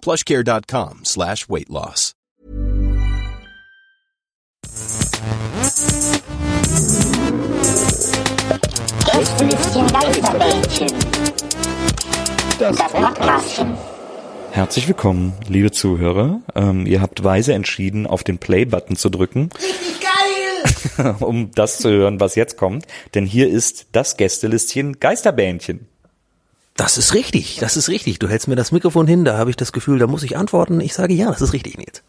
plushcare.com slash weight loss. Herzlich willkommen, liebe Zuhörer. Ähm, ihr habt weise entschieden, auf den Play-Button zu drücken. Richtig geil! um das zu hören, was jetzt kommt. Denn hier ist das Gästelistchen Geisterbähnchen. Das ist richtig, das ist richtig. Du hältst mir das Mikrofon hin, da habe ich das Gefühl, da muss ich antworten. Ich sage ja, das ist richtig, Nils.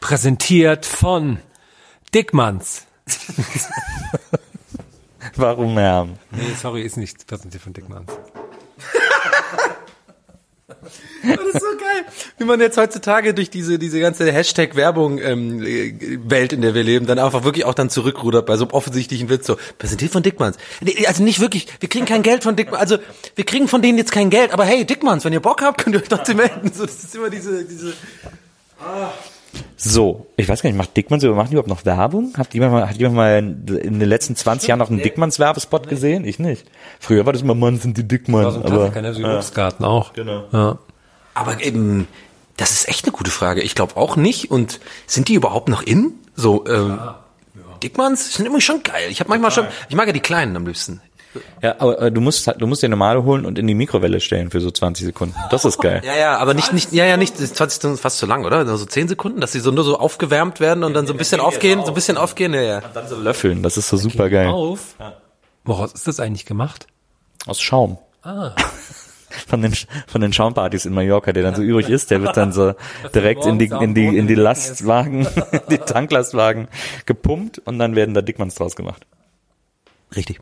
Präsentiert von Dickmanns. Warum, Herr? Nee, sorry, ist nicht präsentiert von Dickmanns. Das ist so geil, wie man jetzt heutzutage durch diese diese ganze Hashtag-Werbung ähm, Welt, in der wir leben, dann einfach wirklich auch dann zurückrudert bei so einem offensichtlichen Witz so präsentiert von Dickmanns. Also nicht wirklich, wir kriegen kein Geld von Dickmanns, also wir kriegen von denen jetzt kein Geld, aber hey Dickmanns, wenn ihr Bock habt, könnt ihr euch trotzdem melden. So, das ist immer diese diese So, ich weiß gar nicht, macht Dickmanns oder machen die überhaupt noch Werbung? Habt jemand mal, hat jemand mal in den letzten 20 Jahren noch einen Dickmanns Werbespot gesehen? Ich nicht. Früher war das immer, Mann, sind die Dickmann. Ein aber, Klassiker, ne? So wie Obstgarten auch. Genau. Ja. Aber eben, das ist echt eine gute Frage. Ich glaube auch nicht. Und sind die überhaupt noch in? So, ähm, Dickmanns sind irgendwie schon geil. Ich habe manchmal schon, ich mag ja die kleinen am liebsten. Ja, aber äh, du musst halt- du musst dir normale holen und in die Mikrowelle stellen für so 20 Sekunden. Das ist geil. Ja, ja, aber nicht, nicht, ja, ja, nicht, das ist 20 Sekunden ist fast zu lang, oder? Nur so 10 Sekunden, dass sie so nur so aufgewärmt werden und dann so ein bisschen aufgehen, so ein bisschen aufgehen, ja, ja. Dann so löffeln, das ist so super geil. Auf. Woraus ist das eigentlich gemacht? Aus Schaum. Ah. Von den, von den Schaumpartys in Mallorca, der dann so übrig ist, der wird dann so direkt in die, in die, in die Lastwagen, die Tanklastwagen gepumpt und dann werden da Dickmanns draus gemacht. Richtig.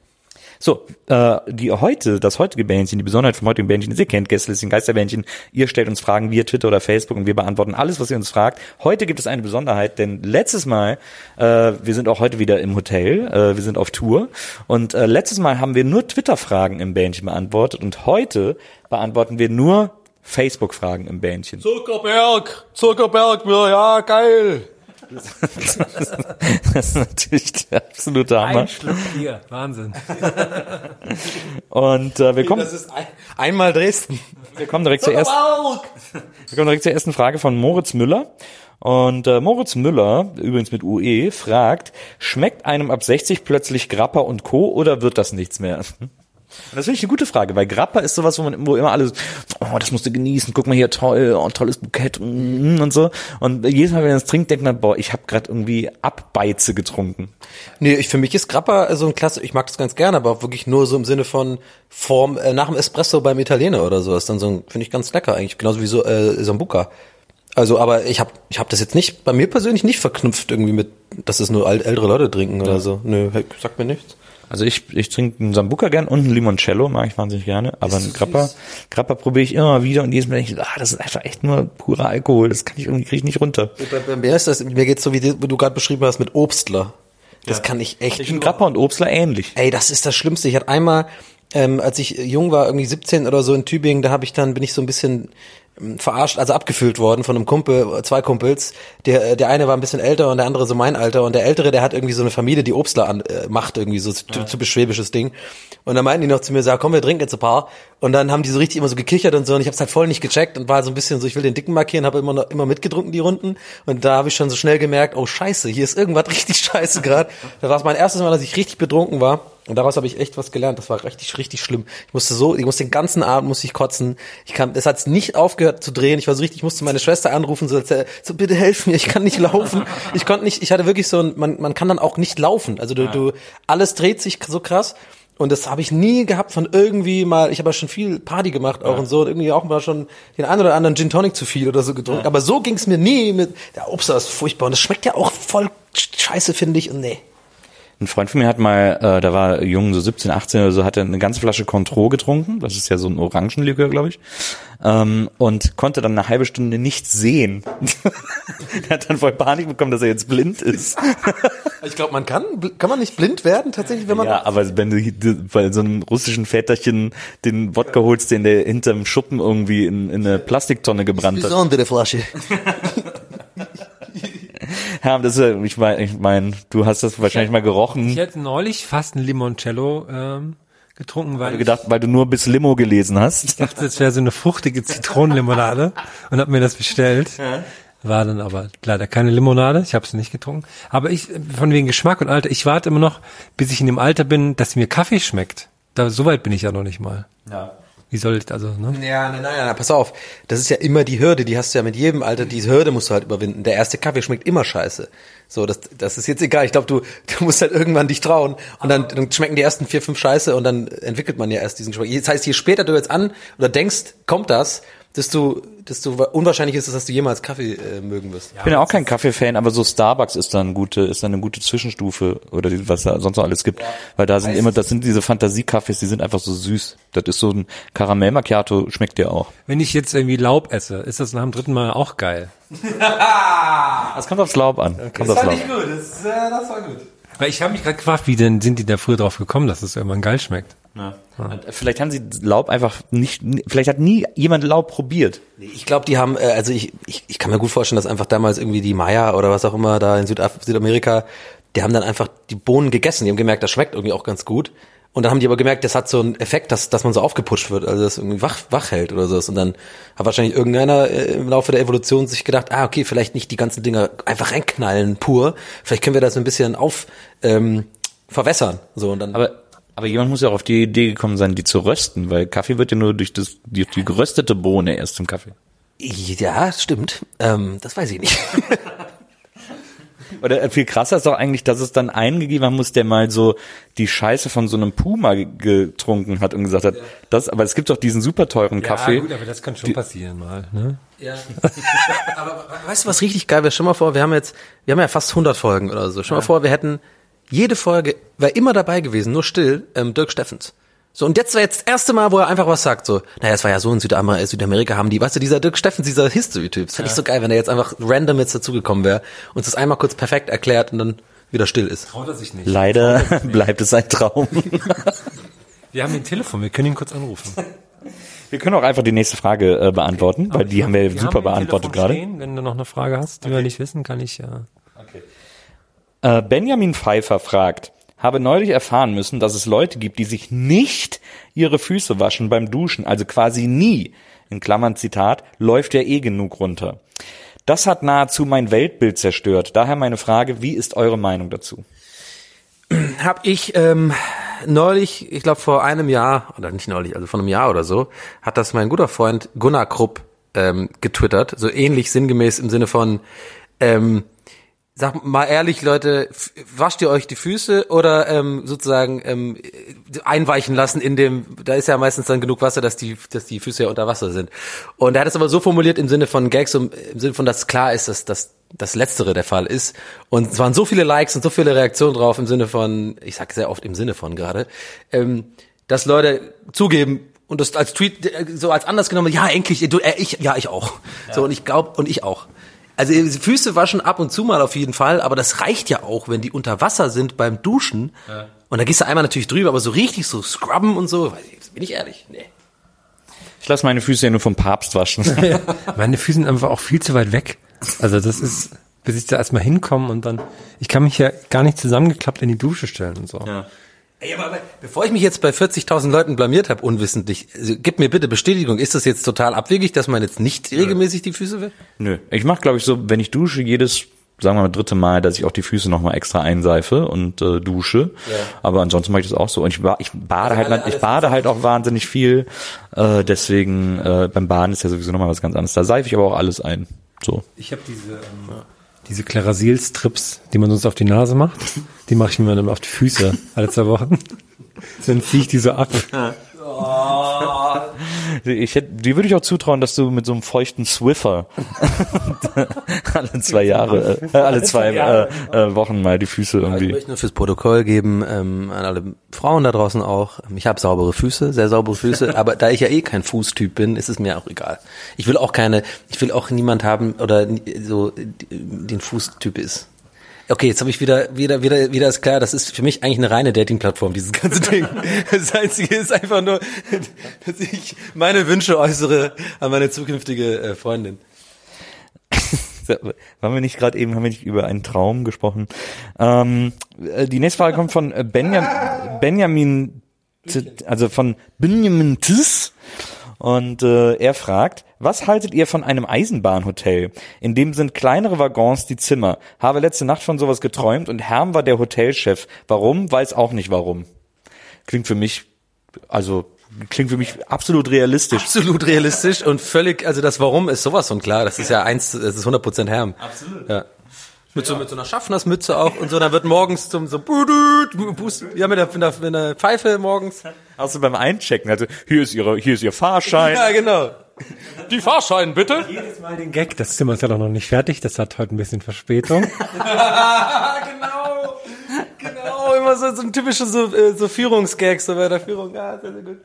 So, äh, die heute, das heutige Bändchen, die Besonderheit vom heutigen Bändchen ist, ihr kennt Gästelistchen, Geisterbändchen, ihr stellt uns Fragen via Twitter oder Facebook und wir beantworten alles, was ihr uns fragt. Heute gibt es eine Besonderheit, denn letztes Mal, äh, wir sind auch heute wieder im Hotel, äh, wir sind auf Tour und äh, letztes Mal haben wir nur Twitter-Fragen im Bändchen beantwortet und heute beantworten wir nur Facebook-Fragen im Bändchen. Zuckerberg, Zuckerberg, ja, geil. Das ist natürlich der absolute Hammer. Ein Schluck Bier. Wahnsinn. Und äh, wir kommen, ist ein, einmal Dresden. wir kommen direkt zur ersten. Wir kommen direkt zur ersten Frage von Moritz Müller. Und äh, Moritz Müller, übrigens mit UE, fragt, schmeckt einem ab 60 plötzlich Grappa und Co. oder wird das nichts mehr? Und das finde ich eine gute Frage, weil Grappa ist sowas, wo man wo immer alles, oh, das musst du genießen, guck mal hier, toll, oh, tolles Bukett mm, und so. Und jedes Mal, wenn man das trinkt, denkt man, boah, ich habe gerade irgendwie Abbeize getrunken. Nee, ich, für mich ist Grappa so ein Klasse, ich mag das ganz gerne, aber auch wirklich nur so im Sinne von Form, äh, nach dem Espresso beim Italiener oder so. ist dann so ein, finde ich ganz lecker eigentlich, genauso wie so äh, Sambuca. Also, aber ich habe ich hab das jetzt nicht, bei mir persönlich nicht verknüpft irgendwie mit, dass es nur alt, ältere Leute trinken oder so. Nö, sagt mir nichts. Also ich, ich trinke einen Sambuca gern und einen Limoncello, mag ich wahnsinnig gerne. Aber einen Grappa, Grappa probiere ich immer wieder und jedes Mal denke ich, ah, das ist einfach echt nur purer Alkohol. Das kann ich irgendwie, kriege ich nicht runter. Bei, bei mir ist das, mir geht's so wie, du gerade beschrieben hast mit Obstler. Das kann ich echt. Ich finde Grappa und Obstler ähnlich. Ey, das ist das Schlimmste. Ich hatte einmal, ähm, als ich jung war, irgendwie 17 oder so in Tübingen, da habe ich dann bin ich so ein bisschen verarscht, also abgefüllt worden von einem Kumpel, zwei Kumpels. Der der eine war ein bisschen älter und der andere so mein Alter und der ältere, der hat irgendwie so eine Familie, die Obstler an, äh, macht irgendwie so ja. typisch schwäbisches Ding. Und dann meinten die noch zu mir, sag, komm, wir trinken jetzt ein paar. Und dann haben die so richtig immer so gekichert und so und ich habe es halt voll nicht gecheckt und war so ein bisschen so, ich will den Dicken markieren, habe immer noch, immer mitgetrunken die Runden und da habe ich schon so schnell gemerkt, oh Scheiße, hier ist irgendwas richtig Scheiße gerade. Da war es mein erstes Mal, dass ich richtig betrunken war. Und daraus habe ich echt was gelernt. Das war richtig, richtig schlimm. Ich musste so, ich musste den ganzen Abend musste ich kotzen. Ich kam, es hat nicht aufgehört zu drehen. Ich war so richtig, ich musste meine Schwester anrufen, so, so bitte helf mir, ich kann nicht laufen. Ich konnte nicht, ich hatte wirklich so ein, man, man kann dann auch nicht laufen. Also du, du, alles dreht sich so krass. Und das habe ich nie gehabt von irgendwie mal, ich habe ja schon viel Party gemacht auch und so, und irgendwie auch mal schon den einen oder anderen Gin Tonic zu viel oder so getrunken. Aber so ging's mir nie mit, der Obst ist furchtbar und das schmeckt ja auch voll scheiße, finde ich. Und nee. Ein Freund von mir hat mal, äh, da war jung, so 17, 18 oder so, hatte eine ganze Flasche Contro getrunken. Das ist ja so ein Orangenlikör, glaube ich. Ähm, und konnte dann eine halbe Stunde nichts sehen. er hat dann voll Panik bekommen, dass er jetzt blind ist. Ich glaube, man kann, kann man nicht blind werden tatsächlich, wenn man. ja, aber wenn du bei so einem russischen Väterchen den Wodka holst, den der hinterm Schuppen irgendwie in, in eine Plastiktonne gebrannt hat. Besondere Flasche. Ja, das ist, ja- ich meine, ich mein, du hast das wahrscheinlich mal gerochen. Ich hätte neulich fast ein Limoncello ähm, getrunken, weil du gedacht, weil du nur bis Limo gelesen hast. ich dachte, es wäre so eine fruchtige Zitronenlimonade und habe mir das bestellt. War dann aber leider keine Limonade. Ich habe es nicht getrunken. Aber ich, von wegen Geschmack und Alter, ich warte immer noch, bis ich in dem Alter bin, dass mir Kaffee schmeckt. Da, so weit bin ich ja noch nicht mal. Ja. Wie soll ich, also, ne? Ja, nein, nein, nein, pass auf. Das ist ja immer die Hürde, die hast du ja mit jedem Alter, diese Hürde musst du halt überwinden. Der erste Kaffee schmeckt immer scheiße. So, das, das ist jetzt egal. Ich glaube, du, du musst halt irgendwann dich trauen und dann, dann schmecken die ersten vier, fünf scheiße und dann entwickelt man ja erst diesen Geschmack. Das heißt, je später du jetzt an oder denkst, kommt das, desto, desto unwahrscheinlich ist es, dass du jemals Kaffee äh, mögen wirst. Ich bin ja auch kein Kaffee-Fan, aber so Starbucks ist dann gute, ist dann eine gute Zwischenstufe oder die, was da sonst noch alles gibt. Weil da sind immer, das sind diese Fantasie-Kaffees, die sind einfach so süß. Das ist so ein Karamell Macchiato, schmeckt dir auch. Wenn ich jetzt irgendwie Laub esse, ist das nach dem dritten Mal auch geil. Das kommt aufs Laub an. Kommt aufs Laub. gut, das, äh, das war gut. Weil ich habe mich gerade gefragt, wie denn sind die da früher drauf gekommen, dass es irgendwann geil schmeckt? Ja. Vielleicht haben sie Laub einfach nicht, vielleicht hat nie jemand Laub probiert. Ich glaube, die haben, äh, also ich, ich, ich kann mir gut vorstellen, dass einfach damals irgendwie die Maya oder was auch immer da in Südaf Südamerika, die haben dann einfach die Bohnen gegessen. Die haben gemerkt, das schmeckt irgendwie auch ganz gut. Und dann haben die aber gemerkt, das hat so einen Effekt, dass, dass man so aufgeputscht wird, also das irgendwie wach, wach hält oder so. Und dann hat wahrscheinlich irgendeiner äh, im Laufe der Evolution sich gedacht, ah, okay, vielleicht nicht die ganzen Dinger einfach reinknallen pur. Vielleicht können wir das ein bisschen auf ähm, verwässern. So und dann. Aber, aber jemand muss ja auch auf die Idee gekommen sein, die zu rösten, weil Kaffee wird ja nur durch das, die, die geröstete Bohne erst zum Kaffee. ja, stimmt. Ähm, das weiß ich nicht. Oder viel krasser ist doch eigentlich, dass es dann einen gegeben haben muss, der mal so die Scheiße von so einem Puma ge- getrunken hat und gesagt hat, das, aber es gibt doch diesen super teuren Kaffee. Ja, gut, aber das kann schon passieren mal, ne? Ja. Aber weißt du, was richtig geil wäre? Stell mal vor, wir haben jetzt, wir haben ja fast 100 Folgen oder so. Stell mal vor, wir hätten jede Folge, wäre immer dabei gewesen, nur still, ähm, Dirk Steffens. So, und jetzt wäre jetzt das erste Mal, wo er einfach was sagt, so, naja, es war ja so in Südamer Südamerika, haben die, weißt du, dieser Dirk Steffens, dieser History-Typ, das fände ich so geil, wenn er jetzt einfach random jetzt dazugekommen wäre, uns das einmal kurz perfekt erklärt und dann wieder still ist. Traut er sich nicht. Leider bleibt es ein Traum. Wir haben ein Telefon, wir können ihn kurz anrufen. Wir können auch einfach die nächste Frage äh, beantworten, weil die haben wir super haben beantwortet gerade. Wenn du noch eine Frage hast, die wir nicht wissen, kann ich ja. Äh, Benjamin Pfeiffer fragt, habe neulich erfahren müssen, dass es Leute gibt, die sich nicht ihre Füße waschen beim Duschen, also quasi nie, in Klammern Zitat, läuft ja eh genug runter. Das hat nahezu mein Weltbild zerstört. Daher meine Frage, wie ist eure Meinung dazu? Hab ich ähm, neulich, ich glaube vor einem Jahr, oder nicht neulich, also vor einem Jahr oder so, hat das mein guter Freund Gunnar Krupp ähm, getwittert, so ähnlich sinngemäß im Sinne von, ähm, sag mal ehrlich, Leute, wascht ihr euch die Füße oder ähm, sozusagen ähm, einweichen lassen in dem, da ist ja meistens dann genug Wasser, dass die, dass die Füße ja unter Wasser sind. Und er hat es aber so formuliert im Sinne von Gags, um, im Sinne von, dass klar ist, dass das das Letztere der Fall ist. Und es waren so viele Likes und so viele Reaktionen drauf im Sinne von, ich sag sehr oft im Sinne von gerade, ähm, dass Leute zugeben und das als Tweet äh, so als anders genommen, ja, endlich, du, äh, ich, ja, ich auch. So, und ich glaube, und ich auch. Also Füße waschen ab und zu mal auf jeden Fall, aber das reicht ja auch, wenn die unter Wasser sind beim Duschen. Und da gehst du einmal natürlich drüber, aber so richtig so scrubben und so, weiß ich, bin ich ehrlich, nee. Ich lasse meine Füße ja nur vom Papst waschen. Meine Füße sind einfach auch viel zu weit weg. Also das ist, bis ich da erstmal hinkomme und dann, ich kann mich ja gar nicht zusammengeklappt in die Dusche stellen und so. Ey, aber, aber bevor ich mich jetzt bei 40.000 Leuten blamiert habe, unwissentlich, also, gib mir bitte Bestätigung, ist das jetzt total abwegig, dass man jetzt nicht regelmäßig die Füße wäscht? Nö, ich mache glaube ich so, wenn ich dusche, jedes sagen wir mal, dritte Mal, dass ich auch die Füße nochmal extra einseife und äh, dusche. Aber ansonsten mache ich das auch so. Und ich, ich bade halt, alle- ich bade halt auch wahnsinnig viel. Äh, deswegen, äh, beim Baden ist ja sowieso nochmal was ganz anderes. Da seife ich aber auch alles ein. So. Ich habe diese, ähm, diese Clarasil-Strips, die man sonst auf die Nase macht, die mache ich mir dann auf die Füße alle zwei Wochen. Dann ziehe ich die so ab. Ich hätte, die würde ich auch zutrauen, dass du mit so einem feuchten Swiffer alle zwei Jahre, äh, alle zwei äh, äh, Wochen mal die Füße Ich irgendwie. möchte nur fürs Protokoll geben, ähm, an alle Frauen da draußen auch, ich habe saubere Füße, sehr saubere Füße, aber da ich ja eh kein Fußtyp bin, ist es mir auch egal. Ich will auch keine, ich will auch niemand haben oder so den Fußtyp ist. Okay, jetzt habe ich wieder, wieder, wieder, wieder ist klar, das ist für mich eigentlich eine reine Dating-Plattform, dieses ganze Ding. Das Einzige ist einfach nur, dass ich meine Wünsche äußere an meine zukünftige äh, Freundin. Waren wir nicht gerade eben, haben wir nicht über einen Traum gesprochen? Ähm, äh, die nächste Frage kommt von äh, Benjam, Benjamin, also von Benjamin Tis. Und äh, er fragt, was haltet ihr von einem Eisenbahnhotel? In dem sind kleinere Waggons die Zimmer. Habe letzte Nacht von sowas geträumt und Herm war der Hotelchef. Warum? Weiß auch nicht warum. Klingt für mich, also klingt für mich absolut realistisch. Absolut realistisch und völlig, also das Warum ist sowas von klar. Das ist ja eins, das ist 100% Herm. Absolut. Ja. Mit so, mit so einer Schaffnersmütze auch und so, dann wird morgens zum so, ja, mit der, mit der, mit der Pfeife morgens. Also beim Einchecken, also hier ist ihre, hier ist ihr Fahrschein. Ja, genau. Die Fahrschein, bitte. Jedes Mal den Gag, das Zimmer ist ja doch noch nicht fertig, das hat heute ein bisschen Verspätung. genau. Genau, immer so, so ein typischer so, äh, so Führungsgag, so bei der Führung. Ja, sehr, sehr gut.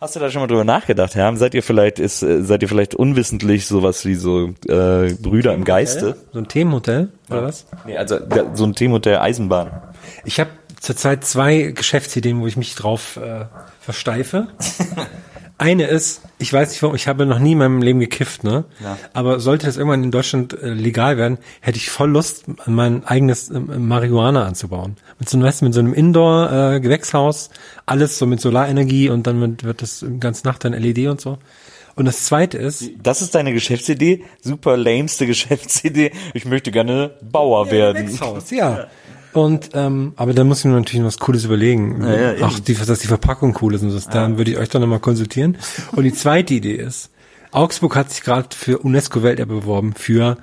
Hast du da schon mal drüber nachgedacht, Herr? Seid ihr vielleicht, ist, äh, seid ihr vielleicht unwissentlich sowas wie so äh, Brüder im Geiste? So ein Themenhotel, oder was? Nee, also so ein der Eisenbahn. Ich habe zurzeit zwei Geschäftsideen, wo ich mich drauf äh, versteife. Eine ist, ich weiß nicht warum, ich habe noch nie in meinem Leben gekifft, ne? Ja. Aber sollte das irgendwann in Deutschland äh, legal werden, hätte ich voll Lust, mein eigenes ähm, Marihuana anzubauen. Mit so, einem, mit so einem Indoor-Gewächshaus, alles so mit Solarenergie und dann wird, das ganz Nacht dann LED und so. Und das zweite ist, Das ist deine Geschäftsidee? Super lameste Geschäftsidee. Ich möchte gerne Bauer werden. Gewächshaus, ja. Und ähm, aber da muss ich mir natürlich noch was Cooles überlegen. ja, eben. Auch die, dass die Verpackung cool ist und das, dann würde ich euch doch nochmal konsultieren. Und die zweite Idee ist, Augsburg hat sich gerade für UNESCO-Welterbe beworben für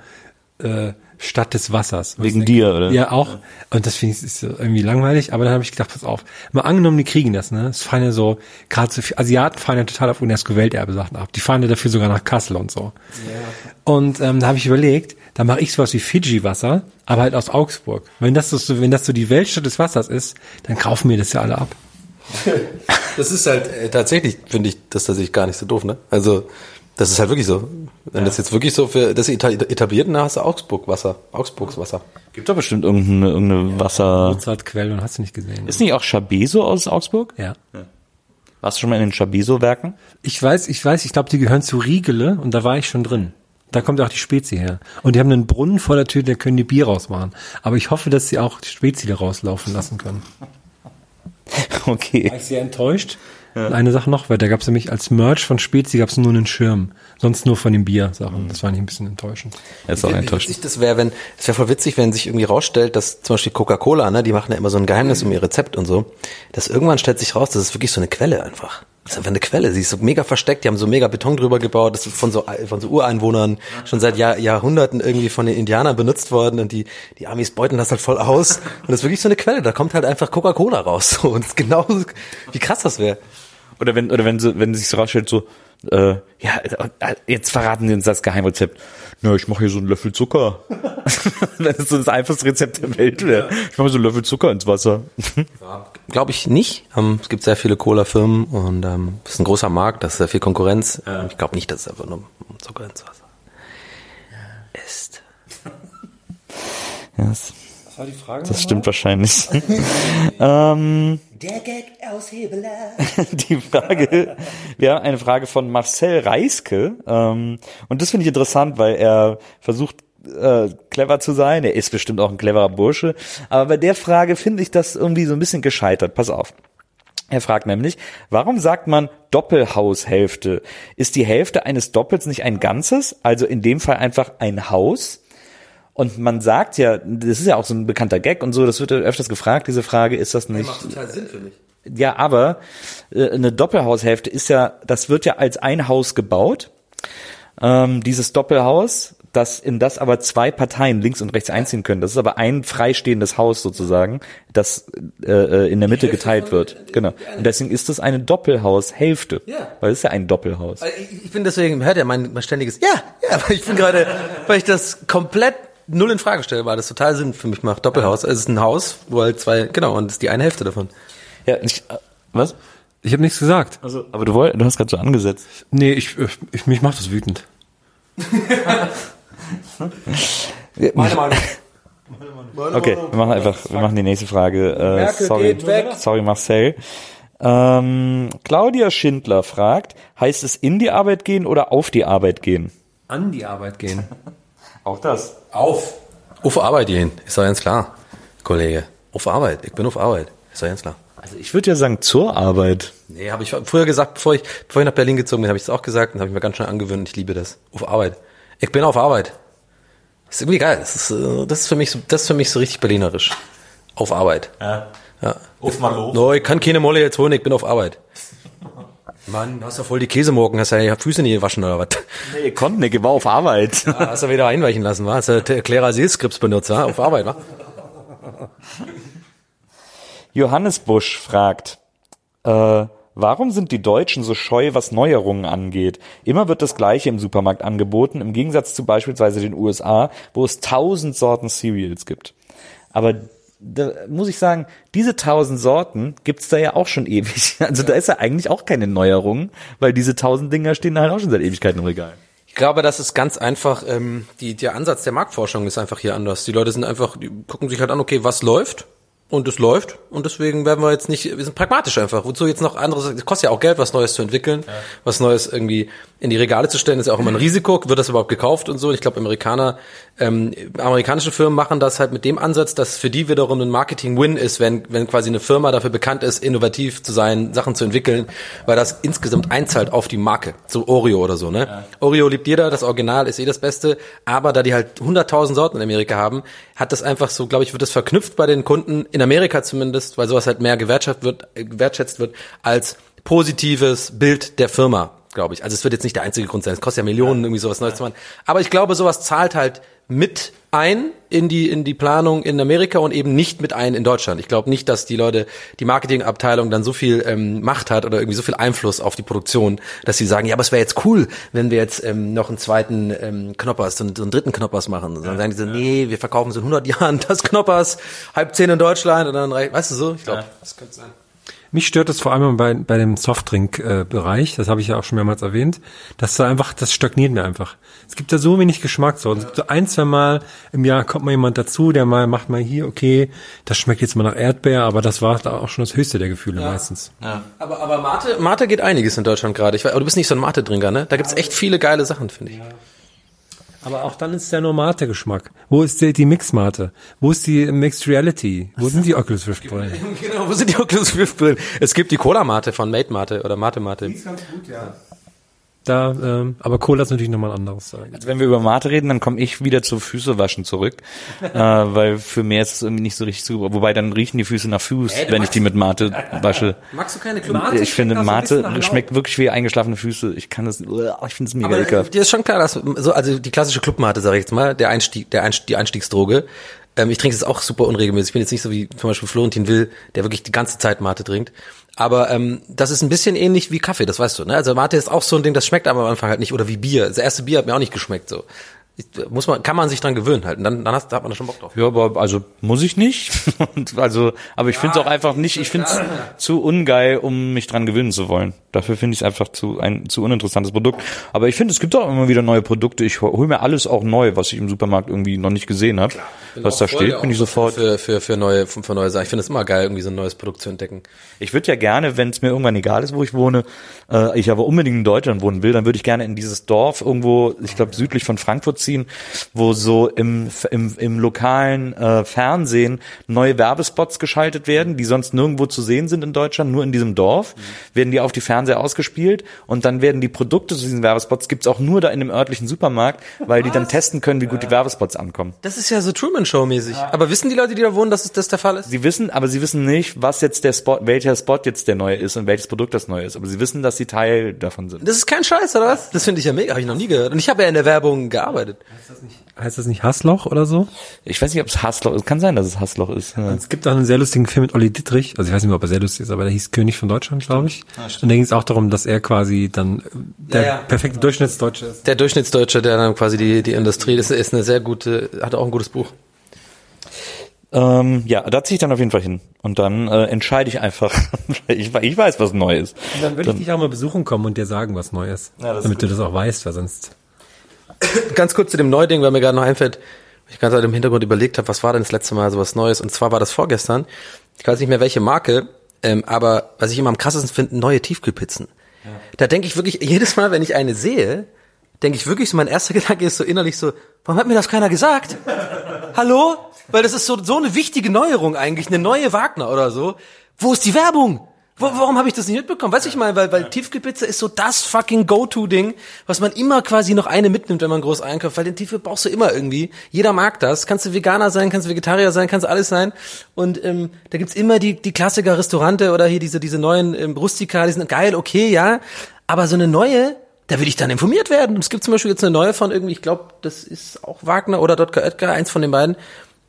äh, Stadt des Wassers. Was Wegen denk- dir, oder? Ja, auch. Und das finde ich ist irgendwie langweilig, aber dann habe ich gedacht, pass auf. Mal angenommen, die kriegen das, ne? Es fahren ja so, gerade so Asiaten fahren ja total auf UNESCO-Welterbe Sachen ab. Die fahren ja dafür sogar nach Kassel und so. Und ähm, da habe ich überlegt, da mache ich sowas wie Fiji-Wasser, aber halt aus Augsburg. Wenn das so, wenn das so die Weltstadt des Wassers ist, dann kaufen wir das ja alle ab. Das ist halt äh, tatsächlich, finde ich, das tatsächlich gar nicht so doof, ne? Also, das ist halt wirklich so. Wenn das jetzt wirklich so für das eta- etabliert, dann hast du Augsburg Wasser, Augsburgs Wasser. Gibt doch bestimmt irgendeine, irgendeine Wasser. Mozartquelle und hast du nicht gesehen. Ist nicht auch Chabeso aus Augsburg? ja. Warst du schon mal in den Chabeso-Werken? Ich weiß, ich weiß, ich glaube, die gehören zu Riegele und da war ich schon drin. Da kommt auch die Spezi her. Und die haben einen Brunnen vor der Tür, da können die Bier rausmachen. Aber ich hoffe, dass sie auch die Spezi da rauslaufen lassen können. Okay. War ich sehr enttäuscht. Und eine Sache noch, weil da gab es nämlich als Merch von Spezi gab es nur einen Schirm. Sonst nur von den Bier-Sachen. Das war nicht ein bisschen enttäuschend. Er ist auch Wie enttäuscht. witzig das wäre, wenn, es wäre voll witzig, wenn sich irgendwie rausstellt, dass zum Beispiel Coca-Cola, ne, die machen ja immer so ein Geheimnis um ihr Rezept und so, dass irgendwann stellt sich raus, das ist wirklich so eine Quelle einfach. Das ist einfach eine Quelle. Sie ist so mega versteckt, die haben so mega Beton drüber gebaut, das ist von so, von so Ureinwohnern schon seit Jahr, Jahrhunderten irgendwie von den Indianern benutzt worden und die, die Amis beuten das halt voll aus. Und das ist wirklich so eine Quelle, da kommt halt einfach Coca-Cola raus. So. Und es ist genau, wie krass das wäre. Oder wenn, oder wenn sie, wenn sich so rausstellt, so, äh, ja, äh, jetzt verraten sie uns das Geheimrezept. Na, ich mache hier so einen Löffel Zucker. wenn es so das einfachste Rezept der Welt wäre. Ich mache so einen Löffel Zucker ins Wasser. Glaube ich nicht. Ähm, es gibt sehr viele Cola-Firmen und ähm, es ist ein großer Markt, da ist sehr viel Konkurrenz. Ähm, ich glaube nicht, dass es einfach nur um Zucker ins Wasser ist. Ja, das, Was war die Frage? das stimmt wahrscheinlich. ähm, Der Gag aus Hebeler. die Frage, wir haben eine Frage von Marcel Reiske, ähm, und das finde ich interessant, weil er versucht, äh, clever zu sein. Er ist bestimmt auch ein cleverer Bursche. Aber bei der Frage finde ich das irgendwie so ein bisschen gescheitert. Pass auf. Er fragt nämlich, warum sagt man Doppelhaushälfte? Ist die Hälfte eines Doppels nicht ein Ganzes? Also in dem Fall einfach ein Haus? Und man sagt ja, das ist ja auch so ein bekannter Gag und so, das wird ja öfters gefragt, diese Frage, ist das nicht. total Sinn für mich. Ja, aber äh, eine Doppelhaushälfte ist ja, das wird ja als ein Haus gebaut. Ähm, dieses Doppelhaus, das in das aber zwei Parteien links und rechts einziehen können. Das ist aber ein freistehendes Haus sozusagen, das äh, äh, in der Mitte geteilt wird. Genau. Und deswegen ist es eine Doppelhaushälfte. Ja. Weil es ist ja ein Doppelhaus. Also Ich, bin deswegen, hört ja mein, mein ständiges, ja, ja, aber ich bin gerade, weil ich das komplett null in Frage stelle, weil das total Sinn für mich macht. Doppelhaus. Es ist ein Haus, wo halt zwei, genau, und das ist die eine Hälfte davon. Ja, ich, äh, was? Ich habe nichts gesagt. Also, aber du wolltest, du hast gerade so angesetzt. Nee, ich, ich mich macht das wütend. Meine Meinung. Okay, wir machen einfach, wir machen die nächste Frage. Äh, Merkel sorry, geht weg. sorry Marcel. Ähm, Claudia Schindler fragt, heißt es in die Arbeit gehen oder auf die Arbeit gehen? An die Arbeit gehen. Auch das. Auf. Auf Arbeit gehen, ist doch ganz klar, Kollege. Auf Arbeit, ich bin auf Arbeit, ist doch ganz klar. Also ich würde ja sagen zur Arbeit. Nee, habe ich früher gesagt, bevor ich, bevor ich nach Berlin gezogen bin, habe ich es auch gesagt und habe ich mir ganz schnell angewöhnt. Ich liebe das. Auf Arbeit. Ich bin auf Arbeit. Das ist irgendwie geil. Das ist, äh, das ist für mich so, das ist für mich so richtig berlinerisch. Auf Arbeit. Ja. Ja. Auf mal los. No, ich kann keine Molle jetzt holen, ich bin auf Arbeit. Mann, du hast ja voll die Käsemorgen, hast ja die Füße nie gewaschen oder was? Nee, ich konnte nicht, ich war auf Arbeit. Ah, hast du wieder einweichen lassen, wa? Hast du Clara Seelskrips benutzt, wa? Auf Arbeit, wa? Johannes Busch fragt, äh, warum sind die Deutschen so scheu, was Neuerungen angeht? Immer wird das Gleiche im Supermarkt angeboten, im Gegensatz zu beispielsweise den USA, wo es tausend Sorten Cereals gibt. Aber da muss ich sagen, diese tausend Sorten gibt's da ja auch schon ewig. Also da ist ja eigentlich auch keine Neuerung, weil diese tausend Dinger stehen halt auch schon seit Ewigkeiten im Regal. Ich glaube, das ist ganz einfach, ähm, die, der Ansatz der Marktforschung ist einfach hier anders. Die Leute sind einfach, die gucken sich halt an, okay, was läuft? Und es läuft. Und deswegen werden wir jetzt nicht, wir sind pragmatisch einfach. Wozu jetzt noch anderes, es kostet ja auch Geld, was Neues zu entwickeln, was Neues irgendwie in die Regale zu stellen, ist ja auch immer ein Risiko. Wird das überhaupt gekauft und so? Ich glaube, Amerikaner, ähm, amerikanische Firmen machen das halt mit dem Ansatz, dass für die wiederum ein Marketing-Win ist, wenn, wenn quasi eine Firma dafür bekannt ist, innovativ zu sein, Sachen zu entwickeln, weil das insgesamt einzahlt auf die Marke. So Oreo oder so, ne? Oreo liebt jeder, das Original ist eh das Beste, aber da die halt 100.000 Sorten in Amerika haben, hat das einfach so, glaube ich, wird das verknüpft bei den Kunden, in Amerika zumindest, weil sowas halt mehr gewertschätzt wird, äh, gewertschätzt wird, als positives Bild der Firma, glaube ich. Also es wird jetzt nicht der einzige Grund sein. Es kostet ja Millionen, irgendwie sowas Neues zu machen. Aber ich glaube, sowas zahlt halt mit ein in die in die Planung in Amerika und eben nicht mit ein in Deutschland. Ich glaube nicht, dass die Leute, die Marketingabteilung dann so viel ähm, Macht hat oder irgendwie so viel Einfluss auf die Produktion, dass sie sagen, ja, aber es wäre jetzt cool, wenn wir jetzt ähm, noch einen zweiten ähm, Knoppers, so einen, so einen dritten Knoppers machen. Und dann sagen die so, nee, wir verkaufen so in 100 Jahren das Knoppers, halb zehn in Deutschland und dann, reicht- weißt du so? Ich glaube, das könnte sein. Mich stört es vor allem bei, bei dem Softdrink-Bereich, das habe ich ja auch schon mehrmals erwähnt, dass da einfach, das stagniert mir einfach. Es gibt da so wenig Geschmackssorten. Es gibt so ein, zwei Mal im Jahr kommt mal jemand dazu, der mal macht mal hier, okay, das schmeckt jetzt mal nach Erdbeer, aber das war da auch schon das höchste der Gefühle meistens. Aber, aber Mate, Mate geht einiges in Deutschland gerade. Ich weiß, aber du bist nicht so ein Mate-Trinker, ne? Da gibt's echt viele geile Sachen, finde ich. Aber auch dann ist der nur Mate-Geschmack. Wo ist die, die Mix-Mate? Wo ist die Mixed Reality? Wo sind die Oculus Rift Brillen? Genau, wo sind die Oculus Rift Brillen? Es gibt die Cola-Mate von Mate Mate oder Mate Mate. Da, ähm, aber Cola ist natürlich nochmal ein anderes. Sagen. Also wenn wir über Mate reden, dann komme ich wieder zu Füße waschen zurück, äh, weil für mehr ist es irgendwie nicht so richtig zu. Wobei dann riechen die Füße nach Fuß, wenn ich die mit Mate wasche. Magst du keine Club? ich finde Mate schmeckt wirklich wie eingeschlafene Füße. Ich kann das, ich finde es mega Aber ekelhaft. dir ist schon klar, dass so also die klassische Clubmate, sage ich jetzt mal, der Einstieg, der Einstieg, die Einstiegsdroge. Ähm, ich trinke es auch super unregelmäßig. Ich bin jetzt nicht so wie zum Beispiel Florentin Will, der wirklich die ganze Zeit Mate trinkt. Aber ähm, das ist ein bisschen ähnlich wie Kaffee, das weißt du. Ne? Also Mate ist auch so ein Ding, das schmeckt aber am Anfang halt nicht. Oder wie Bier. Das erste Bier hat mir auch nicht geschmeckt. So muss man, kann man sich dran gewöhnen halt. Und dann, dann hast, da hat man da schon Bock drauf. Ja, aber also muss ich nicht. Und also, aber ich finde es auch einfach nicht. Ich finde es zu ungeil, um mich dran gewöhnen zu wollen. Dafür finde ich es einfach zu ein zu uninteressantes Produkt. Aber ich finde, es gibt auch immer wieder neue Produkte. Ich hole mir alles auch neu, was ich im Supermarkt irgendwie noch nicht gesehen habe. Was da steht, bin ich sofort. für für für neue für neue Sachen. Ich finde es immer geil, irgendwie so ein neues Produkt zu entdecken. Ich würde ja gerne, wenn es mir irgendwann egal ist, wo ich wohne, äh, ich aber unbedingt in Deutschland wohnen will, dann würde ich gerne in dieses Dorf irgendwo, ich glaube südlich von Frankfurt nachvollziehen, wo so im, im, im lokalen äh, Fernsehen neue Werbespots geschaltet werden, die sonst nirgendwo zu sehen sind in Deutschland, nur in diesem Dorf, werden die auf die Fernseher ausgespielt und dann werden die Produkte zu diesen Werbespots gibt's auch nur da in dem örtlichen Supermarkt, weil die dann testen können, wie gut die Werbespots ankommen. Das ist ja so Truman Show mäßig. Aber wissen die Leute, die da wohnen, dass es das der Fall ist? Sie wissen, aber sie wissen nicht, was jetzt der Spot, welcher Spot jetzt der neue ist und welches Produkt das neue ist. Aber sie wissen, dass sie Teil davon sind. Das ist kein Scheiß, oder was? Das finde ich ja mega, habe ich noch nie gehört. Und ich habe ja in der Werbung gearbeitet. Heißt das nicht Hassloch oder so? Ich weiß nicht, ob es Hassloch ist. Kann sein, dass es Hassloch ist. Ja. Es gibt auch einen sehr lustigen Film mit Olli Dittrich. Also ich weiß nicht mehr, ob er sehr lustig ist, aber der hieß König von Deutschland, glaube ich. Und da ging es auch darum, dass er quasi dann der Ja, ja. perfekte Durchschnittsdeutsche ist. Der Durchschnittsdeutsche, der dann quasi die, die Industrie, das ist eine sehr gute, hat auch ein gutes Buch. Ähm, ja, da ziehe ich dann auf jeden Fall hin. Und dann äh, entscheide ich einfach. ich, ich weiß, was neu ist. Und dann würde ich dich auch mal besuchen kommen und dir sagen, was neu ist. das ist damit du das auch weißt, weil sonst. Ganz kurz zu dem Neuding, weil mir gerade noch einfällt, ich gerade im Hintergrund überlegt habe, was war denn das letzte Mal so was Neues? Und zwar war das vorgestern. Ich weiß nicht mehr welche Marke, ähm, aber was ich immer am krassesten finde, neue Tiefkühlpizzen. Da denke ich wirklich, jedes Mal, wenn ich eine sehe, denke ich wirklich so, mein erster Gedanke ist so innerlich so, warum hat mir das keiner gesagt? Hallo? Weil das ist so, so eine wichtige Neuerung eigentlich, eine neue Wagner oder so. Wo ist die Werbung? Wo, warum habe ich das nicht mitbekommen? Weiß ich mal, weil, weil Tiefkühlpizza ist so das fucking Go-To-Ding, was man immer quasi noch eine mitnimmt, wenn man groß einkauft, weil den Tiefkühl brauchst du immer irgendwie. Jeder mag das. Kannst du Veganer sein, kannst du Vegetarier sein, kannst alles sein. Und ähm, da gibt's immer die, die Klassiker Restaurante oder hier diese, diese neuen ähm, Rustika, die sind geil, okay, ja. Aber so eine neue, da will ich dann informiert werden. Es gibt zum Beispiel jetzt eine neue von irgendwie, ich glaube, das ist auch Wagner oder Dr. Oetker, eins von den beiden.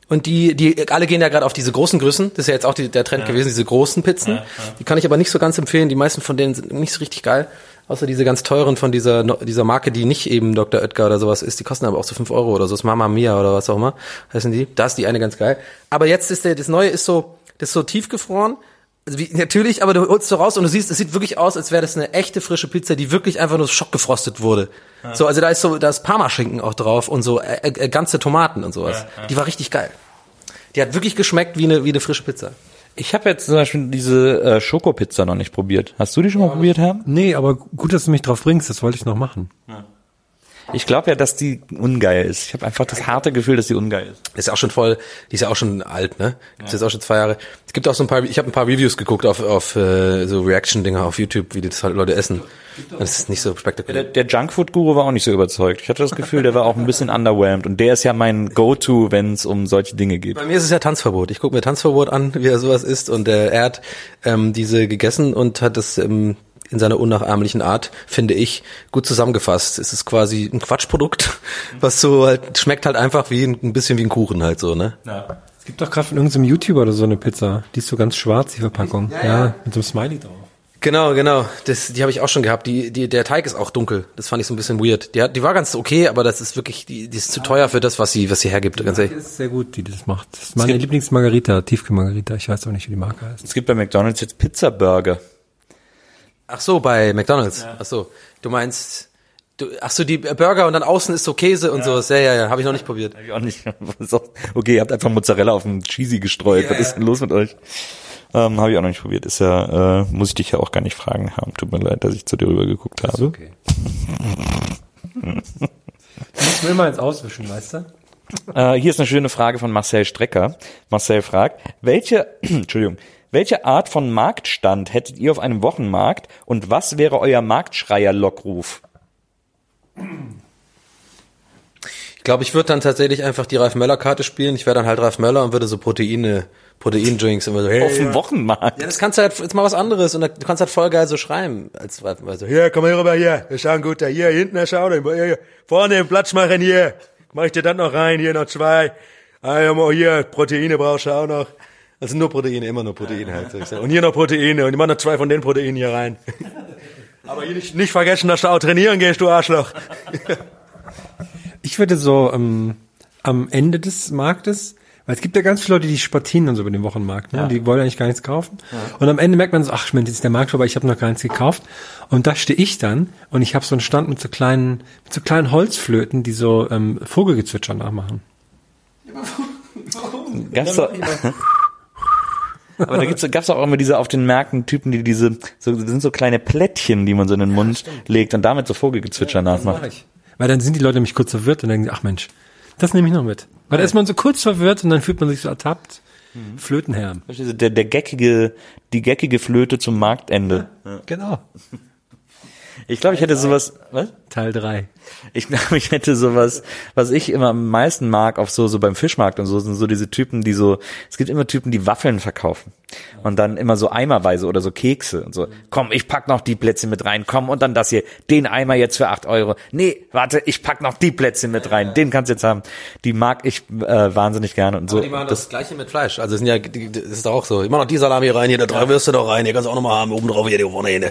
Und die, die alle gehen ja gerade auf diese großen Größen. Das ist ja jetzt auch die, der Trend gewesen, diese großen Pizzen. Die kann ich aber nicht so ganz empfehlen. Die meisten von denen sind nicht so richtig geil. Außer diese ganz teuren von dieser, dieser Marke, die nicht eben Dr. Oetker oder sowas ist. Die kosten aber auch so 5 Euro oder so. Das ist Mama Mia oder was auch immer. Heißen die. Da ist die eine ganz geil. Aber jetzt ist der, das neue ist so, das ist so tiefgefroren. Also wie, natürlich, aber du holst so raus und du siehst, es sieht wirklich aus, als wäre das eine echte frische Pizza, die wirklich einfach nur schockgefrostet wurde. So, also da ist so, da ist Parmaschinken auch drauf und so äh, äh, ganze Tomaten und sowas. Die war richtig geil. Die hat wirklich geschmeckt wie eine, wie eine frische Pizza. Ich habe jetzt zum Beispiel diese äh, Schokopizza noch nicht probiert. Hast du die schon mal probiert, Herr? Nee, aber gut, dass du mich drauf bringst, das wollte ich noch machen. Ich glaube ja, dass die ungeil ist. Ich habe einfach das harte Gefühl, dass die ungeil ist. Ist ja auch schon voll, die ist ja auch schon alt, ne? Gibt's jetzt auch schon zwei Jahre. Es gibt auch so ein paar, ich habe ein paar Reviews geguckt auf, auf äh, so Reaction-Dinger auf YouTube, wie das halt Leute essen. Das ist nicht so Der, spektakulär. der Junkfood-Guru war auch nicht so überzeugt. Ich hatte das Gefühl, der war auch ein bisschen underwhelmed. Und der ist ja mein Go-To, wenn es um solche Dinge geht. Bei mir ist es ja Tanzverbot. Ich gucke mir Tanzverbot an, wie er sowas isst. Und äh, er hat ähm, diese gegessen und hat das ähm, in seiner unnachahmlichen Art, finde ich, gut zusammengefasst. Es ist quasi ein Quatschprodukt, was so halt schmeckt halt einfach wie ein, ein bisschen wie ein Kuchen halt so, ne? Es gibt doch gerade von irgendeinem YouTuber oder so eine Pizza. Die ist so ganz schwarz, die Verpackung. Ja, mit so einem Smiley drauf. Genau, genau. Das, die habe ich auch schon gehabt. Die, die, der Teig ist auch dunkel. Das fand ich so ein bisschen weird. Die, hat, die war ganz okay, aber das ist wirklich, die, die ist zu teuer für das, was sie, was sie hergibt. Ganz Die ehrlich. ist sehr gut, die das macht. Das ist meine Lieblingsmargarita, Tiefkühlmargarita. Ich weiß auch nicht, wie die Marke heißt. Es gibt bei McDonald's jetzt Pizza-Burger. Ach so, bei McDonald's. Ach so, du meinst, du, ach so, die Burger und dann außen ist so Käse und sowas. Ja, ja, ja, habe ich noch nicht probiert. Hab ich auch nicht. Ist Okay, ihr habt einfach Mozzarella auf den Cheesy gestreut. Was ist denn los mit euch? Ähm, habe ich auch noch nicht probiert. Ist ja, äh, muss ich dich ja auch gar nicht fragen haben. Tut mir leid, dass ich zu dir rüber geguckt habe. Okay. du musst mir immer ins Auswischen, weißt du? Äh, hier ist eine schöne Frage von Marcel Strecker. Marcel fragt, welche, Entschuldigung, welche Art von Marktstand hättet ihr auf einem Wochenmarkt und was wäre euer Marktschreier-Lockruf? Ich glaube, ich würde dann tatsächlich einfach die Ralf Möller Karte spielen. Ich wäre dann halt Ralf Möller und würde so Proteine, Proteindrinks immer so, hey, Auf dem. Wochenmarkt? Ja, das kannst du halt, jetzt mal was anderes und du kannst halt voll geil so schreiben, als Ralf Möller. So, hier, komm her rüber hier, wir schauen gut da, hier, hinten, schau, hier, hier, vorne Platz machen hier, mach ich dir dann noch rein, hier noch zwei, ah, ja, mal hier, Proteine brauchst du auch noch. Also nur Proteine, immer nur Proteine halt. Und hier noch Proteine und ich mach noch zwei von den Proteinen hier rein. Aber hier nicht, nicht vergessen, dass du auch trainieren gehst, du Arschloch. Ich würde so ähm, am Ende des Marktes, weil es gibt ja ganz viele Leute, die sportieren und so über den Wochenmarkt, ne? die wollen eigentlich gar nichts kaufen. Und am Ende merkt man so, ach Mensch, jetzt ist der Markt vorbei, ich habe noch gar nichts gekauft. Und da stehe ich dann und ich habe so einen Stand mit so kleinen, mit so kleinen Holzflöten, die so ähm, Vogelgezwitscher nachmachen. Gab's da, aber da gibt's, gab's auch immer diese auf den Märkten Typen, die diese, so, das sind so kleine Plättchen, die man so in den Mund legt und damit so Vogelgezwitscher Das nachmacht. Weil dann sind die Leute nämlich kurz verwirrt und denken, ach Mensch, das nehme ich noch mit. Weil da ist man so kurz verwirrt und dann fühlt man sich so ertappt. Verstehst du, Der, der geckige, die geckige Flöte zum Marktende. Genau. Ich glaube, ich hätte sowas, was? Teil drei. Ich glaube, ich hätte sowas, was ich immer am meisten mag, auf so, so beim Fischmarkt und so, sind so diese Typen, die so, es gibt immer Typen, die Waffeln verkaufen. Und dann immer so eimerweise oder so Kekse und so. Komm, ich pack noch die Plätzchen mit rein, komm, und dann das hier, den Eimer jetzt für acht Euro. Nee, warte, ich pack noch die Plätzchen mit rein, den kannst du jetzt haben. Die mag ich äh, wahnsinnig gerne und so. Die machen das, Gleiche mit Fleisch. Also sind ja, das ist doch auch so. Immer noch die Salami rein, hier, da drei Würste doch rein, hier kannst du auch noch mal haben, oben drauf hier, die vorne hin.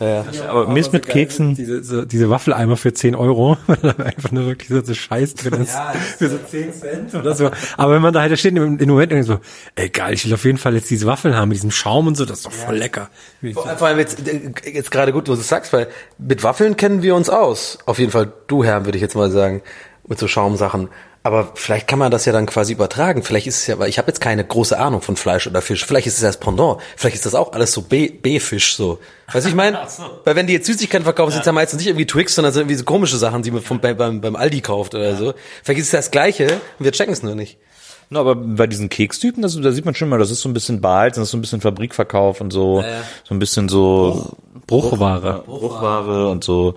Ja. aber Mist mit Keksen. Diese, so, diese Waffeleimer für 10 Euro, weil da einfach nur wirklich so, so Scheiß drin ist. für so 10 Cent oder so. Aber wenn man da halt da steht im, im Moment irgendwie so, ey geil, ich will auf jeden Fall jetzt diese Waffeln haben mit diesem Schaum und so, das ist doch voll lecker. Vor vor allem jetzt, äh, jetzt gerade gut, wo du es sagst, weil mit Waffeln kennen wir uns aus. Auf jeden Fall du, Herr, würde ich jetzt mal sagen, mit so Schaumsachen. Aber vielleicht kann man das ja dann quasi übertragen. Vielleicht ist es ja, weil ich habe jetzt keine große Ahnung von Fleisch oder Fisch. Vielleicht ist es ja das Pendant. Vielleicht ist das auch alles so B-Fisch so. Weißt du, ich meine? Weil wenn die jetzt Süßigkeiten verkaufen, sind es ja meistens nicht irgendwie Twix, sondern sind irgendwie so komische Sachen, die man vom, beim, beim Aldi kauft oder so. Vielleicht ist es ja das Gleiche und wir checken es nur nicht. Na, aber bei diesen Kekstypen, das, da sieht man schon mal, das ist so ein bisschen Balz, das ist so ein bisschen Fabrikverkauf und so, so ein bisschen so Bruchware. Bruchware und so,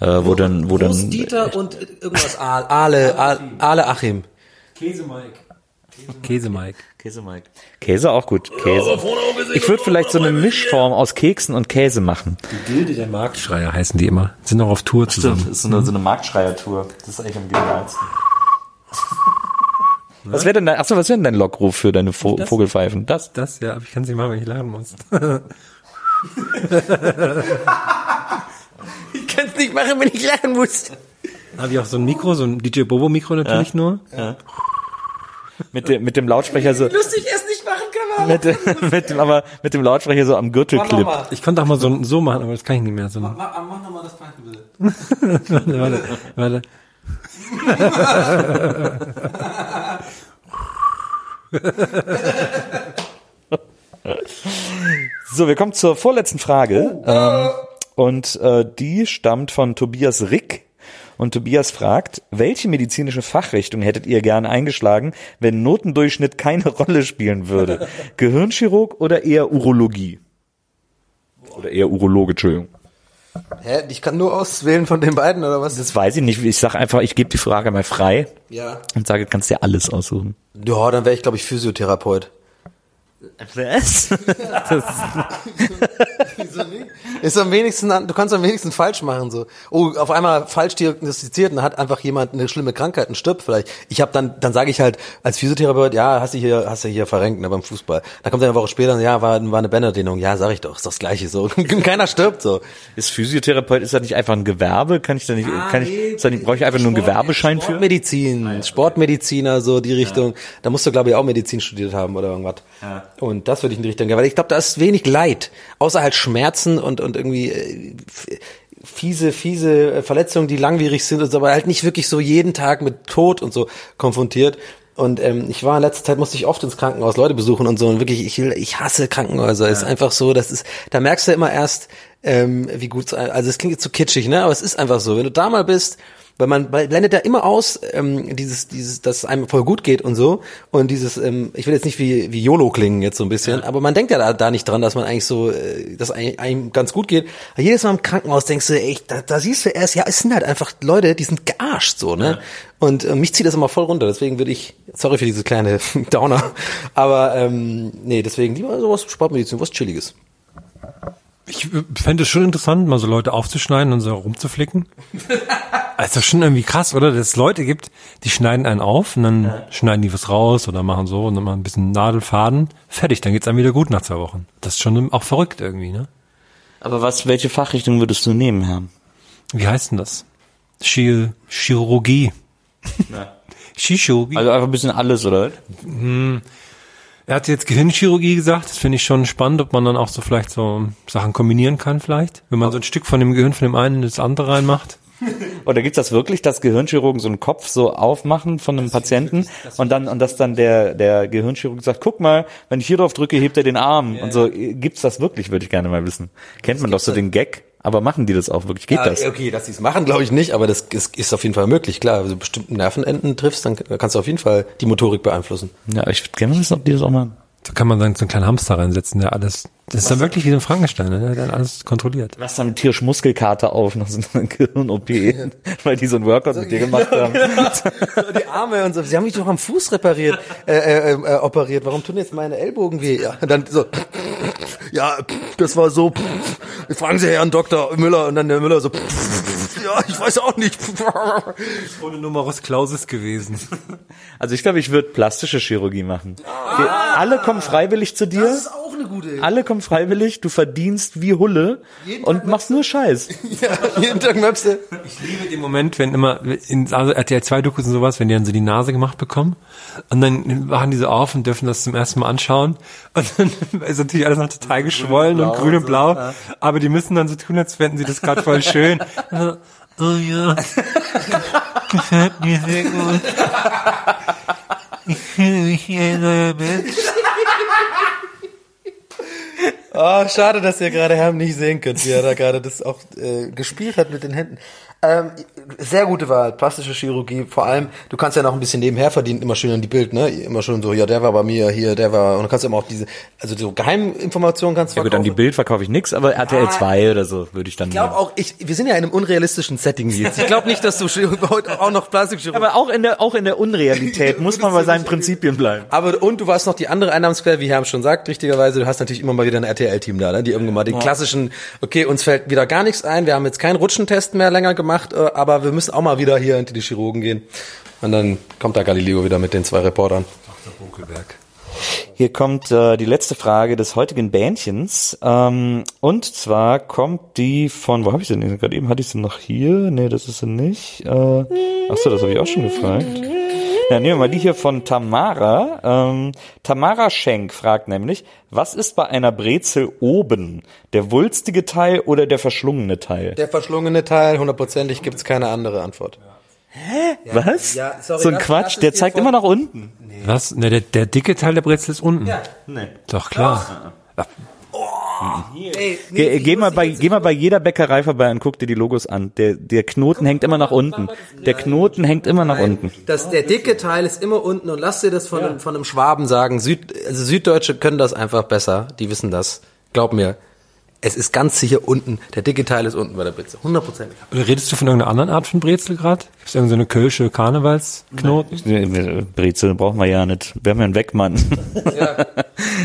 äh, wo dann, wo dann, Dieter und irgendwas Aal, Ale, Ale, Ale Achim. Käse Mike. Käse Mike. Käse, Mike. Käse auch gut, Käse. Ich würde vielleicht so eine Mischform aus Keksen und Käse machen. Die Gilde der Marktschreier heißen die immer. Sind auch auf Tour zusammen. Das ist so eine, so eine Marktschreier-Tour. Das ist eigentlich am genialsten. Was wäre denn dein, achso, was wäre denn dein Lockruf für deine Vo Das? Vogelpfeifen? Das? Das, ja, aber ich kann es nicht machen, wenn ich lachen muss. Ich kann es nicht machen, wenn ich lachen muss. Habe ich auch so ein Mikro, so ein DJ Bobo Mikro natürlich nur. Mit dem, mit dem Lautsprecher so, Lustig es nicht machen kann man. mit, dem- mit dem, aber mit dem Lautsprecher so am Gürtelclip. Ich konnte auch mal so, so machen, aber das kann ich nicht mehr. So, Mach, mach nochmal das bitte. warte, warte, warte. So, wir kommen zur vorletzten Frage. Ähm, und äh, die stammt von Tobias Rick. Und Tobias fragt, welche medizinische Fachrichtung hättet ihr gerne eingeschlagen, wenn Notendurchschnitt keine Rolle spielen würde? Gehirnchirurg oder eher Urologie? Oder eher Urologe, Entschuldigung. Hä? Ich kann nur auswählen von den beiden, oder was? Das weiß ich nicht. Ich sag einfach, ich gebe die Frage mal frei Ja. und sage, kannst dir alles aussuchen. Ja, dann wäre ich, glaube ich, Physiotherapeut. Was? Ist am wenigsten, an- du kannst am wenigsten falsch machen, so. Oh, auf einmal falsch diagnostiziert und dann hat einfach jemand eine schlimme Krankheit und stirbt vielleicht. Ich habe dann, dann sage ich halt als Physiotherapeut, ja, hast du hier, hast du hier verrenkt, ne, beim Fußball. Dann kommt er eine Woche später, ja, war, war eine Bänderdehnung. Ja, sag ich doch, ist doch das Gleiche, so. Keiner stirbt, so. Ist Physiotherapeut, ist das nicht einfach ein Gewerbe? Kann ich da nicht, kann ich, ist da nicht, brauche ich einfach nur einen Gewerbeschein für? Sportmedizin, Sportmediziner, so die Richtung. Da musst du, glaube ich, auch Medizin studiert haben oder irgendwas. Und das würde ich in die Richtung gehen, weil ich glaube, da ist wenig Leid. Außer halt Schmerzen und, und irgendwie äh, fiese, fiese Verletzungen, die langwierig sind und so, aber halt nicht wirklich so jeden Tag mit Tod und so konfrontiert. Und ähm, ich war in letzter Zeit, musste ich oft ins Krankenhaus Leute besuchen und so. Und wirklich, ich, ich hasse Krankenhäuser. Ist einfach so, das ist, da merkst du immer erst, ähm, wie gut, also es klingt jetzt zu kitschig, ne? Aber es ist einfach so. Wenn du da mal bist, weil man blendet ja immer aus, ähm, dieses, dieses, dass es einem voll gut geht und so. Und dieses, ähm, ich will jetzt nicht wie, wie YOLO klingen jetzt so ein bisschen, aber man denkt ja da, da nicht dran, dass man eigentlich so, äh, dass eigentlich, einem ganz gut geht. Aber jedes Mal im Krankenhaus denkst du, echt, da, da siehst du erst, ja, es sind halt einfach Leute, die sind gearscht so, ne? Und äh, mich zieht das immer voll runter. Deswegen würde ich, sorry für diese kleine Downer, aber ähm, nee, deswegen lieber sowas Sportmedizin, was Chilliges. Ich fände es schon interessant, mal so Leute aufzuschneiden und so rumzuflicken. Also schon irgendwie krass, oder? Dass es Leute gibt, die schneiden einen auf und dann schneiden die was raus oder machen so und dann machen ein bisschen Nadelfaden. Fertig, dann geht's einem wieder gut nach zwei Wochen. Das ist schon auch verrückt irgendwie, ne? Aber was, welche Fachrichtung würdest du nehmen, Herr? Wie heißt denn das? Chir Chirurgie. Chirurgie. Also einfach ein bisschen alles, oder? Er hat jetzt Gehirnchirurgie gesagt. Das finde ich schon spannend, ob man dann auch so vielleicht so Sachen kombinieren kann vielleicht. Wenn man so ein Stück von dem Gehirn von dem einen in das andere reinmacht. Oder gibt's das wirklich, dass Gehirnchirurgen so einen Kopf so aufmachen von einem Patienten und dann und dass dann der der Gehirnchirurg sagt, guck mal, wenn ich hier drauf drücke, hebt er den Arm und so. Gibt's das wirklich? Würde ich gerne mal wissen. Kennt man doch so den Gag? Aber machen die das auch wirklich? Geht das? Ah, okay, dass sie es machen, glaube ich nicht, aber das ist, ist auf jeden Fall möglich. Klar, wenn du bestimmten Nervenenden triffst, dann kannst du auf jeden Fall die Motorik beeinflussen. Ja, ich würde gerne wissen, ob die das auch machen. Da kann man sagen, so einen kleinen Hamster reinsetzen, der alles, das ist dann wirklich wie so ein Frankenstein, ne? der dann alles kontrolliert. Was dann tierisch Muskelkater auf nach so einer Gehirn-OP, weil die so einen Workout mit dir gemacht haben. So, die Arme und so. Sie haben mich doch am Fuß repariert, äh, äh, äh, operiert. Warum tun jetzt meine Ellbogen weh? Ja, dann so, ja, das war so, fragen Sie Herrn Dr. Müller und dann der Müller so, ja, ich weiß auch nicht. Ohne Numerus Clausus gewesen. Also ich glaube, ich würde plastische Chirurgie machen. Die, alle kommen freiwillig zu dir. Das ist auch gute. Alle kommen freiwillig, du verdienst wie Hulle und machst nur Scheiß. Ja, jeden Tag möpst du. Ich liebe den Moment, wenn immer in also RTL 2 Dokus und sowas, wenn die dann so die Nase gemacht bekommen und dann machen die so auf und dürfen das zum ersten Mal anschauen und dann ist natürlich alles noch total geschwollen und grün und blau, aber die müssen dann so tun, als fänden sie das gerade voll schön. Und so, oh ja, gefällt mir sehr gut. Ich fühle mich wie ein neuer Mensch. Oh, schade, dass ihr gerade Herrn nicht sehen könnt, wie er da gerade das auch äh, gespielt hat mit den Händen. Ähm, sehr gute Wahl, plastische Chirurgie. Vor allem, du kannst ja noch ein bisschen nebenher verdienen, immer schön in die Bild, ne? Immer schon so, ja, der war bei mir, hier, der war. Und du kannst immer auch diese, also so Geheiminformationen kannst du Ja gut, an die Bild verkaufe ich nix, aber RTL 2 oder so würde ich dann Ich glaube auch, ich, wir sind ja in einem unrealistischen Setting jetzt. Ich glaube nicht, dass du heute auch noch Plastikchirurgie. Aber auch in der, auch in der Unrealität muss man bei seinen Prinzipien bleiben. Aber und du warst noch die andere Einnahmensquelle, wie Herm schon sagt, richtigerweise, du hast natürlich immer mal wieder ein RTL-Team da, ne? die irgendwann mal den klassischen, okay, uns fällt wieder gar nichts ein, wir haben jetzt keinen Rutschentest mehr länger gemacht, äh, aber wir müssen auch mal wieder hier hinter die Chirurgen gehen. Und dann kommt da Galileo wieder mit den zwei Reportern. Hier kommt äh, die letzte Frage des heutigen Bändchens. Ähm, und zwar kommt die von, wo habe ich sie denn? Gerade eben hatte ich sie noch hier. Nee, das ist sie nicht. Äh, ach so, das habe ich auch schon gefragt. Ja, nehmen wir mal die hier von Tamara. Ähm, Tamara Schenk fragt nämlich, was ist bei einer Brezel oben? Der wulstige Teil oder der verschlungene Teil? Der verschlungene Teil, hundertprozentig gibt's keine andere Antwort. was? ja, sorry, so ein lass- Quatsch, es der zeigt immer nach unten. Was? Ne, der, der dicke Teil der Brezel ist unten. Nee. Doch, klar. Ey, Geh, geh, mal bei, geh mal bei jeder Bäckerei vorbei und guck dir die Logos an. Der, der Knoten hängt immer nach unten. Der Knoten hängt immer nach unten. Das, der dicke Teil ist immer unten und lass dir das von, einem, von einem Schwaben sagen. Süd, also Süddeutsche können das einfach besser. Die wissen das. Glaub mir. Es ist ganz sicher unten. Der dicke Teil ist unten bei der Brezel. Hundertprozentig. Oder redest du von irgendeiner anderen Art von Brezel gerade? Gibt es irgendeine kölsche Karnevalsknoten? Brezel brauchen wir ja nicht. Wir haben ja einen Wegmann. Ja,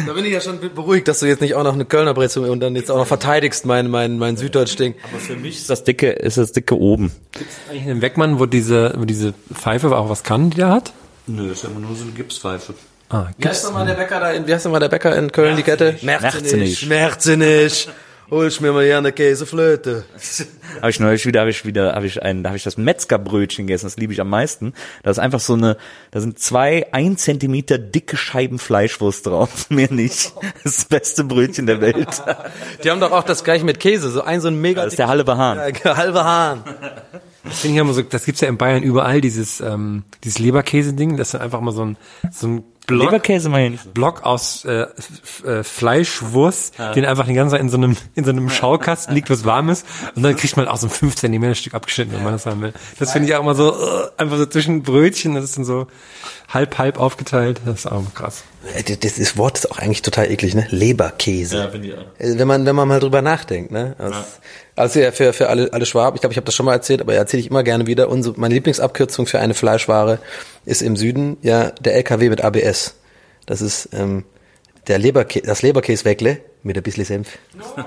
da bin ich ja schon beruhigt, dass du jetzt nicht auch noch eine Kölner Brezel und dann jetzt auch noch verteidigst mein, mein, mein Süddeutsch-Ding. Aber für mich ist das dicke, ist das dicke oben. Eigentlich einen Wegmann, wo diese, wo diese Pfeife auch was kann, die der hat? Nö, ist ja immer nur so eine Gipspfeife. Ah, Wie heißt nochmal der Bäcker da in, wie heißt nochmal der Bäcker in Köln, die Kette? Merzenich. Merzenich. Holst mir mal hier eine Käseflöte. Habe ich neulich wieder, habe ich wieder, habe ich ein, da habe ich das Metzgerbrötchen gegessen. Das liebe ich am meisten. Da ist einfach so eine, da sind zwei ein Zentimeter dicke Scheiben Fleischwurst drauf. Mehr nicht. Das beste Brötchen der Welt. Die haben doch auch das gleiche mit Käse, so ein so ein mega Das ist der halbe Hahn. dicker- halbe Hahn. Das finde ich immer so, das gibt's ja in Bayern überall, dieses, ähm, dieses Leberkäse-Ding, das ist einfach mal so ein, so ein Block, Leberkäse mal nicht. Block aus äh, äh, Fleischwurst, den einfach die ganze Zeit in so einem, in so einem Schaukasten liegt, was warm ist, und dann kriegt man auch so ein 5 Zentimeter Stück abgeschnitten, wenn man das haben will. Das finde ich auch immer so, äh, einfach so zwischen Brötchen, das ist dann so halb, halb aufgeteilt, das ist auch krass. Äh, Das, das Wort ist auch eigentlich total eklig, ne? Leberkäse. Ja, finde ich auch. Äh, Wenn man, wenn man mal drüber nachdenkt, ne? Also, also ja, für, für alle, alle Schwaben, ich glaube, ich habe das schon mal erzählt, aber erzähle ich immer gerne wieder. Unsere, meine Lieblingsabkürzung für eine Fleischware ist im Süden ja der LKW mit ABS. Das ist ähm, der Leberkä das Leberkäsweckle mit ein bisschen Senf.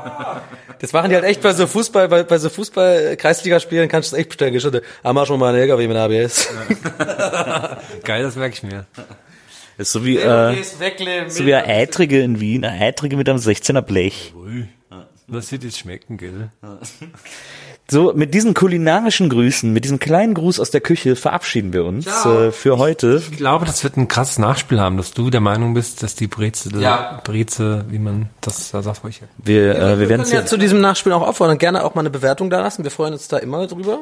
Das machen die halt echt bei so Fußball, bei, bei so Fußball-Kreisligaspielen kannst du das echt bestellen. Du, Ah, mach schon mal einen LKW mit ABS. Geil, das merke ich mir. Ist so wie, äh, so wie eine Eitrige in Wien, eine Eitrige mit einem 16er Blech. Das wird jetzt schmecken, gell? So, mit diesen kulinarischen Grüßen, mit diesem kleinen Gruß aus der Küche verabschieden wir uns äh, für heute. Ich glaube, das wird ein krasses Nachspiel haben, dass du der Meinung bist, dass die Breze, Ja. Breze, wie man das da sagt, ruhig. Wir, äh, wir Wir werden können ja zu diesem Nachspiel auch auffordern, gerne auch mal eine Bewertung da lassen. Wir freuen uns da immer drüber,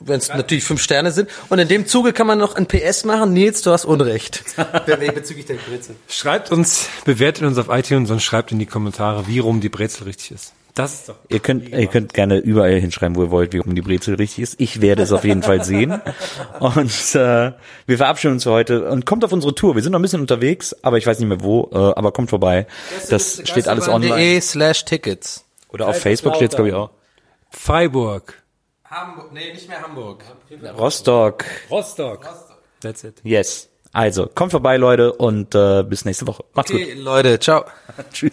wenn es natürlich fünf Sterne sind. Und in dem Zuge kann man noch ein PS machen. Nils, du hast Unrecht. Bezüglich der Brezel. Schreibt uns, bewertet uns auf iTunes und schreibt in die Kommentare, wie rum die Brezel richtig ist. Das ist doch. Ihr könnt, ihr könnt gerne überall hinschreiben, wo ihr wollt, wie rum die Brezel richtig ist. Ich werde es auf jeden Fall sehen. Und äh, wir verabschieden uns für heute und kommt auf unsere Tour. Wir sind noch ein bisschen unterwegs, aber ich weiß nicht mehr wo, äh, aber kommt vorbei. Das steht alles online. De slash Tickets. Oder auf Facebook steht es, glaube ich, auch. Freiburg. Hamburg, nee, nicht mehr Hamburg. Rostock. Rostock. That's it. Yes. Also, kommt vorbei, Leute, und äh, bis nächste Woche. Macht's Okay, Leute, ciao. gut.